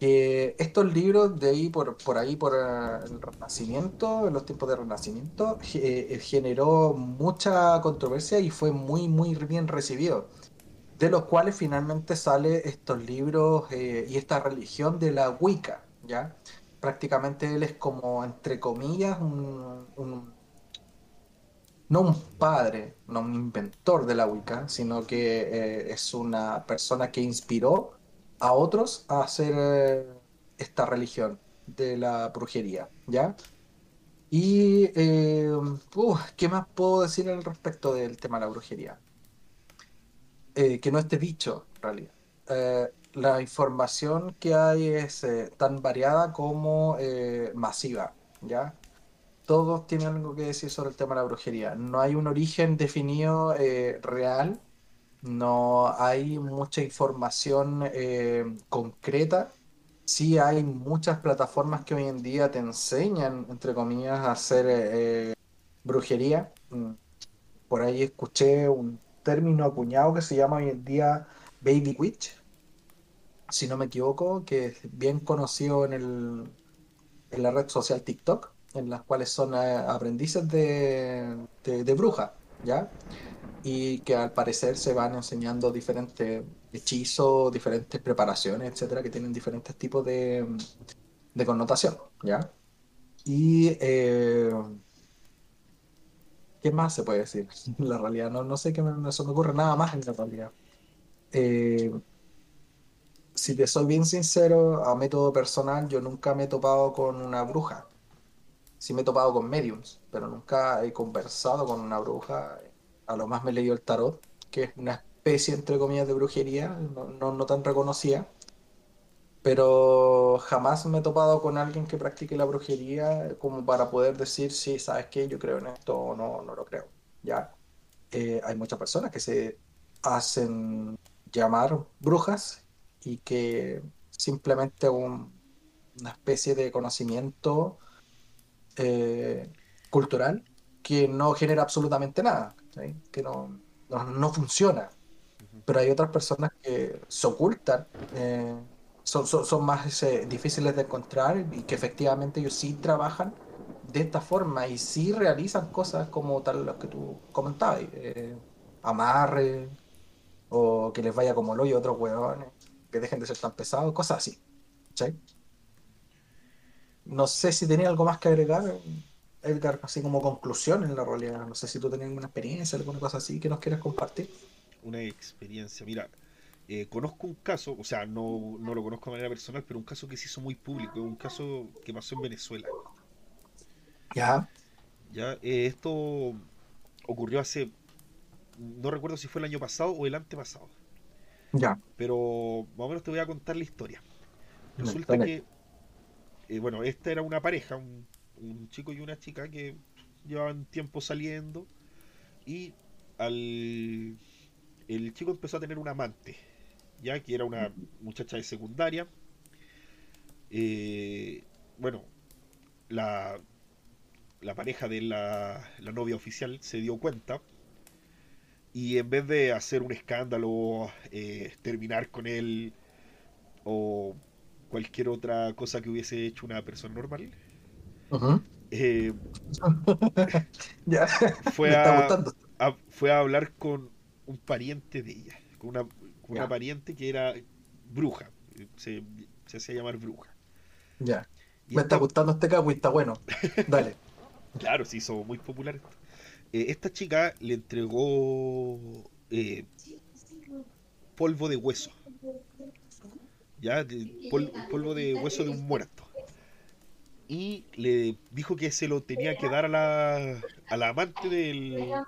estos libros de ahí por, por ahí por eh, el Renacimiento, en los tiempos de Renacimiento, eh, generó mucha controversia y fue muy muy bien recibido. De los cuales finalmente sale estos libros eh, y esta religión de la Wicca, ¿ya? Prácticamente él es como, entre comillas, un, no un padre, no un inventor de la Wicca, sino que es una persona que inspiró a otros a hacer eh, esta religión de la brujería, ¿ya? Y, eh, uf, ¿qué más puedo decir al respecto del tema de la brujería? Eh, que no esté dicho, en realidad. Eh, la información que hay es tan variada como masiva, ¿ya? Todos tienen algo que decir sobre el tema de la brujería. No hay un origen definido real, no hay mucha información eh, concreta. Sí hay muchas plataformas que hoy en día te enseñan, entre comillas, a hacer eh, brujería. Mm, Por ahí escuché un término acuñado que se llama hoy en día Baby Witch, si no me equivoco, que es bien conocido en el, en la red social TikTok, en las cuales son eh, aprendices de, de, de brujas, ¿ya? Y que al parecer se van enseñando diferentes hechizos, diferentes preparaciones, etcétera, que tienen diferentes tipos de, de connotación, ¿ya? Y eh, ¿qué más se puede decir? La realidad, no, no sé qué me, no me ocurre nada más en la realidad. Eh, si te soy bien sincero, a método personal, yo nunca me he topado con una bruja. Sí me he topado con mediums, pero nunca he conversado con una bruja. A lo más me leído el tarot, que es una especie, entre comillas, de brujería, no, no, no tan reconocida. Pero jamás me he topado con alguien que practique la brujería como para poder decir, sí, ¿sabes qué? Yo creo en esto o no, no lo creo. ¿Ya? Eh, hay muchas personas que se hacen llamar brujas y que simplemente un- una especie de conocimiento eh, cultural que no genera absolutamente nada, Que no, no, no funciona. Pero hay otras personas que se ocultan, eh, son, son, son más eh, difíciles de encontrar y que efectivamente ellos sí trabajan de esta forma y sí realizan cosas como tal las que tú comentabas, eh, amarre o que les vaya como hoyo a otros huevones, que dejen de ser tan pesados, cosas así. No sé si tenía algo más que agregar, Edgar, así como conclusión en la realidad. No sé si tú tenías alguna experiencia, alguna cosa así que nos quieras compartir. Una experiencia. Mira, eh, conozco un caso, o sea, no, no lo conozco de manera personal, pero un caso que se hizo muy público, un caso que pasó en Venezuela. Ya, Ya, Eh, esto ocurrió hace, no recuerdo si fue el año pasado o el antepasado, ya. pero más o menos te voy a contar la historia. Resulta que, eh, bueno, esta era una pareja, un, un chico y una chica que llevaban tiempo saliendo y al, el chico empezó a tener un amante, ya que era una muchacha de secundaria. Eh, bueno, la, la pareja de la, la novia oficial se dio cuenta y en vez de hacer un escándalo, eh, terminar con él o cualquier otra cosa que hubiese hecho una persona normal, Eh, Ya, fue, a, fue a hablar con un pariente de ella, con una, con una pariente que era bruja, se, se hacía llamar bruja. ya. Y Me está gustando este capo y está bueno. Dale. claro, se hizo muy popular esto. Eh, esta chica le entregó eh, polvo de hueso, ya, de- pol- polvo de hueso de un muerto. Y le dijo que se lo tenía que dar a la, a amante del,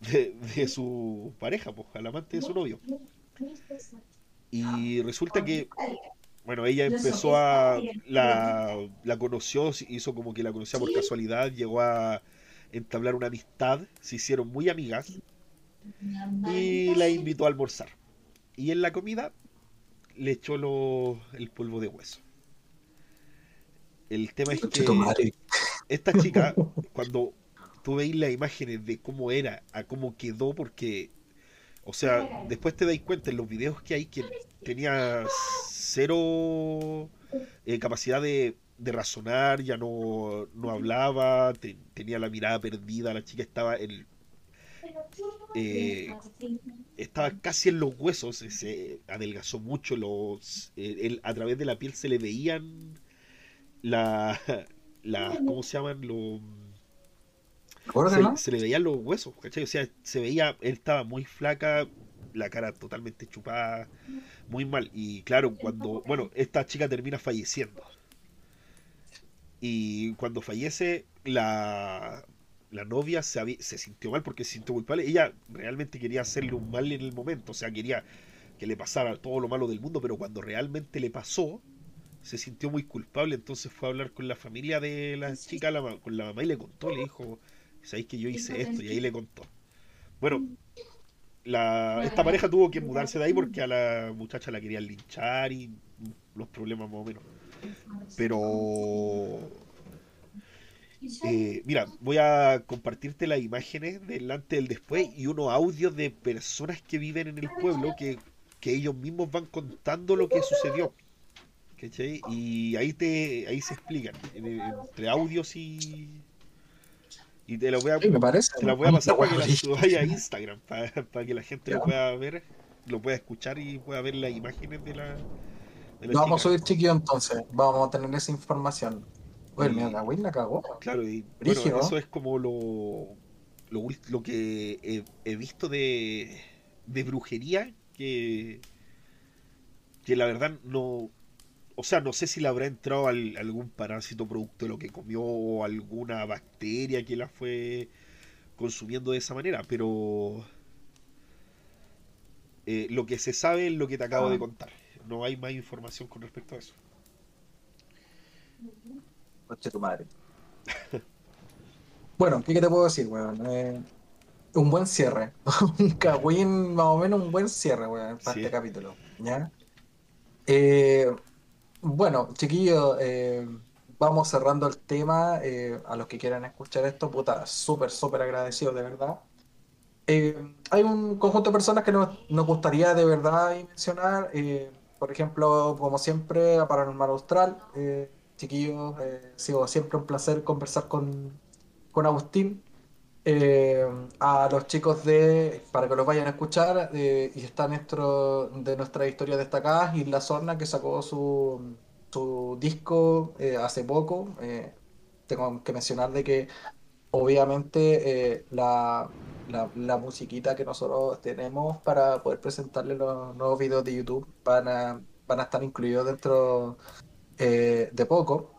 de, de su pareja, pues, al amante de su novio. Y resulta que, bueno, ella empezó a, la, la conoció, hizo como que la conocía por casualidad, llegó a entablar una amistad, se hicieron muy amigas y la invitó a almorzar. Y en la comida le echó lo- el polvo de hueso. El tema es que esta chica, cuando tú veis las imágenes de cómo era a cómo quedó, porque, o sea, después te dais cuenta en los videos que hay que tenía cero eh, capacidad de, de razonar, ya no, no hablaba, te- tenía la mirada perdida, la chica estaba en, eh, estaba casi en los huesos, se adelgazó mucho, los, eh, a través de la piel se le veían la, la ¿cómo se llaman? Los, se, se, le veían los huesos, ¿cachai? O sea, se veía, él estaba muy flaca, la cara totalmente chupada, muy mal. Y claro, cuando, bueno, esta chica termina falleciendo. Y cuando fallece, la, la novia se, se sintió mal porque se sintió culpable. Ella realmente quería hacerle un mal en el momento, o sea, quería que le pasara todo lo malo del mundo, pero cuando realmente le pasó, se sintió muy culpable, entonces fue a hablar con la familia de la chica, con la mamá y le contó, le dijo, sabéis que yo hice esto, y ahí le contó. Bueno, la, esta pareja tuvo que mudarse de ahí porque a la muchacha la querían linchar y los problemas más o menos. Pero eh, mira, voy a compartirte las imágenes delante del después y unos audios de personas que viven en el pueblo que, ellos mismos van contando lo que sucedió. Y ahí te ahí se explican, entre audios y. Y te lo voy a, te voy a pasar para que la subáis a Instagram, para, que la gente lo pueda ver, lo pueda escuchar y pueda ver las imágenes de la. vamos a subir chiquillo entonces, vamos a tener esa información. Oye, el la cagó. Claro, y bueno, eso es como lo, lo, que he, visto de, de brujería que, que la verdad no. O sea, no sé si le habrá entrado algún parásito producto de lo que comió o alguna bacteria que la fue consumiendo de esa manera, pero eh, lo que se sabe es lo que te acabo de ah. contar. No hay más información con respecto a eso. Coche tu madre. bueno, ¿qué, te puedo decir, weón? Eh, un buen cierre. un cagüín, más o menos un buen cierre, weón, para este capítulo. ¿Ya? Eh, bueno, chiquillos, eh, vamos cerrando el tema. a los que quieran escuchar esto, puta, súper, súper agradecido, de verdad. hay un conjunto de personas que nos, nos gustaría de verdad mencionar. por ejemplo, como siempre, a Paranormal Austral chiquillos. Eh, sido siempre un placer conversar con, con Agustín. Eh, a los chicos de, para que los vayan a escuchar, eh, y está dentro de nuestra historia destacadas, Isla Sorna, que sacó su, su disco hace poco. tengo que mencionar de que obviamente la, la, la, musiquita que nosotros tenemos para poder presentarle los nuevos videos de YouTube van a, van a estar incluidos dentro eh, de poco.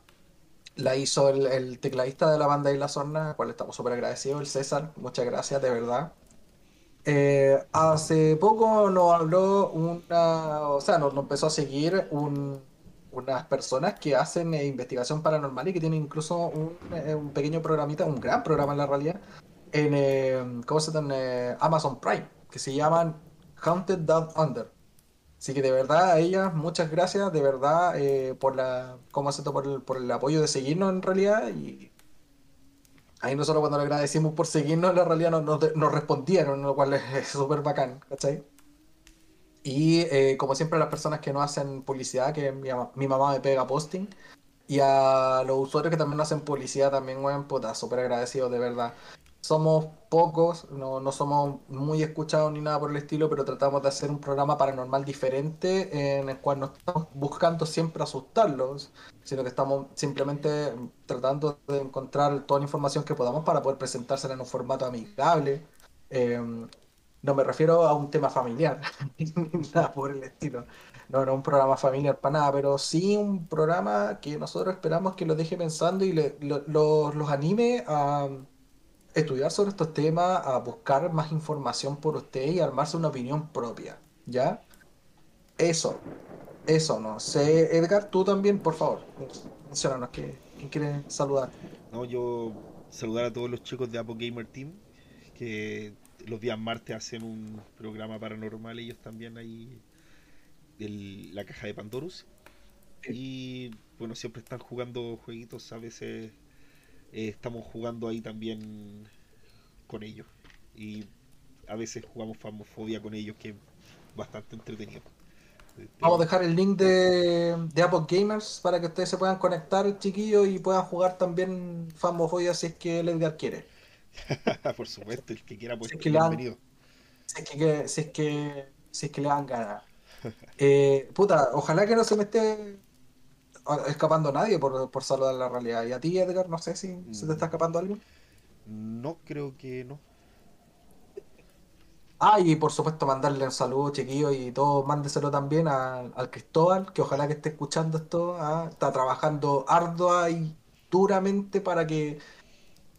La hizo el, tecladista de la banda Isla Sorna, al cual estamos súper agradecidos, el César. Muchas gracias, de verdad. Eh, hace poco nos habló una, o sea, nos, empezó a seguir unas personas que hacen eh, investigación paranormal y que tienen incluso un, pequeño programita, un gran programa en la realidad, en, ¿cómo se? Amazon Prime, que se llaman Haunted Down Under. Así que de verdad a ellas muchas gracias, de verdad, eh, por la, ¿cómo se por el, por el apoyo de seguirnos en realidad. Y ahí nosotros cuando le agradecimos por seguirnos, en realidad nos, nos, respondieron, lo cual es súper bacán, ¿cachai? Y eh, como siempre las personas que no hacen publicidad, que mi, mi mamá me pega posting, y a los usuarios que también no hacen publicidad también, weón, puta, súper agradecidos de verdad somos pocos, no, no, somos muy escuchados ni nada por el estilo, pero tratamos de hacer un programa paranormal diferente en el cual no estamos buscando siempre asustarlos, sino que estamos simplemente tratando de encontrar toda la información que podamos para poder presentársela en un formato amigable. Em, no me refiero a un tema familiar, ni nada por el estilo. No, no un programa familiar para nada, pero sí un programa que nosotros esperamos que los deje pensando y le, los anime a estudiar sobre estos temas, a buscar más información por usted y armarse una opinión propia, ¿ya? Eso, eso, no sé. Edgar, tú también, por favor, mencionanos, ¿quién quiere saludar? No, yo saludar a todos los chicos de Apo Gamer Team, que los días martes hacen un programa paranormal, ellos también ahí, la caja de Pandorus. Y bueno, siempre están jugando jueguitos, a veces eh, estamos jugando ahí también con ellos. Y a veces jugamos Famofobia con ellos, que es bastante entretenido. Vamos a dejar el link de, de Apple Gamers para que ustedes se puedan conectar, chiquillos, y puedan jugar también Famofobia si es que el Edgar quiere. Por supuesto, el que quiera, pues bienvenido. si es que, si es que, si es que le dan ganas. Eh, puta, ojalá que no se me esté escapando nadie por, por saludar la realidad. Y a ti, Edgar, no sé si se te está Mm, escapando algo. No creo que no. Ah, y por supuesto mandarle un saludo, chiquillo, y todo, mándeselo también al al Cristóbal, que ojalá que esté escuchando esto. ah, Está trabajando ardua y duramente para que,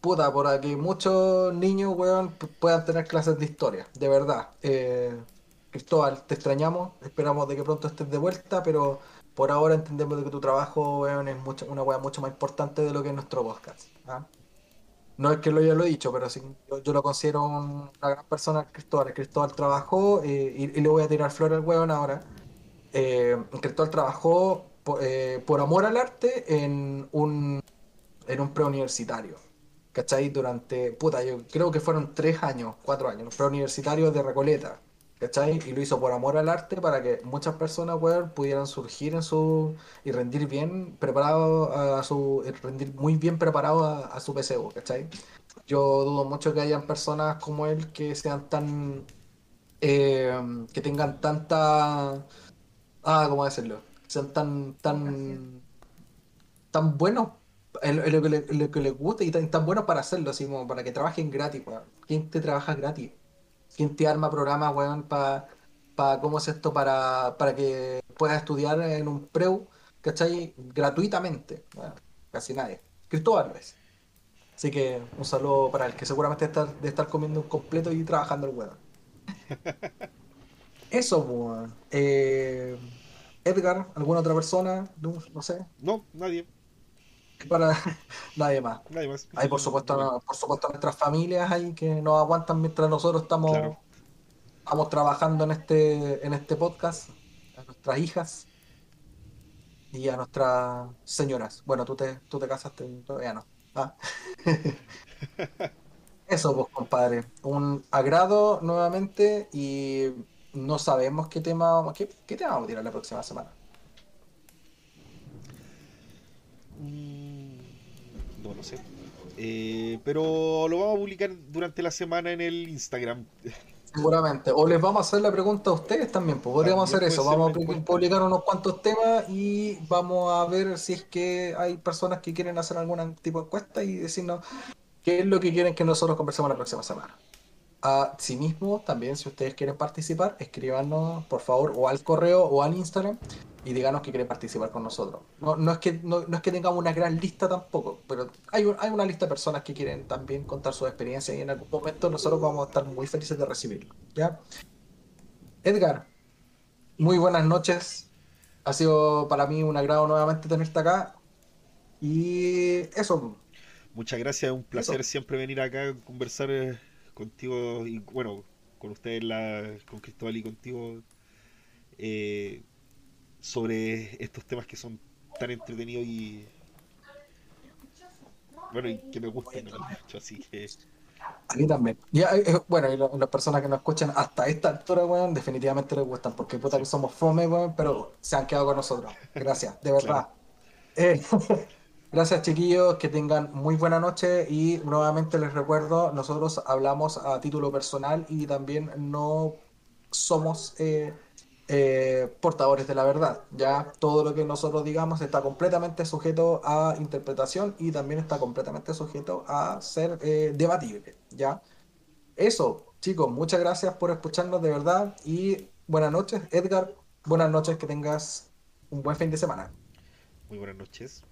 puta, para que muchos niños, weón, pu- puedan tener clases de historia, de verdad. Eh, Cristóbal, te extrañamos, esperamos de que pronto estés de vuelta, pero por ahora entendemos de que tu trabajo, weón, es mucho, una weá mucho más importante de lo que es nuestro podcast. ¿ah? No es que lo haya lo dicho, pero sí, yo, lo considero un- una gran persona, Cristóbal. Cristóbal trabajó, eh, y, y le voy a tirar flor al hueón ahora. Eh, Cristóbal trabajó po- eh, por amor al arte en un, en un preuniversitario. ¿Cachai? Durante, puta, yo creo que fueron tres años, cuatro años, un preuniversitario de Recoleta. ¿Cachai? Y lo hizo por amor al arte para que muchas personas, weón, pudieran surgir en su y rendir bien preparado a su rendir muy bien preparado a, su PSU, ¿cachai? Yo dudo mucho que hayan personas como él que sean tan eh, que tengan tanta ah, ¿cómo decirlo? Sean tan tan tan buenos en, lo que, les gusta y tan, tan buenos para hacerlo, así como para que trabajen gratis, weón. ¿Quién te trabaja gratis? ¿Quién te arma programas, weón, para, para, cómo es esto? Para, para que puedas estudiar en un preu, ¿cachai? Gratuitamente. Bueno, casi nadie. Cristóbal Álvarez. Así que un saludo para él, que seguramente está, de estar comiendo un completo y trabajando el weón. Eso, weón. Eh, Edgar, ¿alguna otra persona? No, no sé. No, nadie. Para nadie más. Nadie más. Hay por supuesto, por supuesto nuestras familias ahí que nos aguantan mientras nosotros claro. estamos Estamos trabajando en este, en este podcast, a nuestras hijas y a nuestras señoras. Bueno, tú te, tú te casaste, todavía no. Ah. Eso, pues, compadre. Un agrado nuevamente y no sabemos qué tema, qué, qué tema vamos a tirar la próxima semana. Mm, No sé. Eh, pero lo vamos a publicar durante la semana en el Instagram. Seguramente. O les vamos a hacer la pregunta a ustedes también, pues podríamos También hacer eso. Vamos a publicar unos cuantos temas y vamos a ver si es que hay personas que quieren hacer algún tipo de encuesta y decirnos qué es lo que quieren que nosotros conversemos la próxima semana. Asimismo, también si ustedes quieren participar, escríbanos por favor o al correo o al Instagram y díganos que quieren participar con nosotros. No, no es que, no, no es que tengamos una gran lista tampoco, pero hay, un- hay una lista de personas que quieren también contar sus experiencias y en algún momento nosotros vamos a estar muy felices de recibirlo. ¿ya? Edgar, muy buenas noches. Ha sido para mí un agrado nuevamente tenerte acá. Y eso, Muchas gracias, un placer eso. siempre venir acá a conversar eh, contigo y bueno, con ustedes, la, con Cristóbal y contigo, eh, sobre estos temas que son tan entretenidos y bueno, y que me gustan mucho, así que A mí también. Ya, eh, eh, bueno, y lo- las personas que nos escuchan hasta esta altura, weón, definitivamente les gustan, porque puta que somos fome, weón, pero se han quedado con nosotros. Gracias, de claro. verdad. Eh, gracias, chiquillos, que tengan muy buena noche y nuevamente les recuerdo, nosotros hablamos a título personal y también no somos eh, eh, portadores de la verdad. Ya todo lo que nosotros digamos está completamente sujeto a interpretación y también está completamente sujeto a ser eh, debatible. Ya eso, chicos, muchas gracias por escucharnos de verdad y buenas noches, Edgar. Buenas noches, que tengas un buen fin de semana. Muy buenas noches.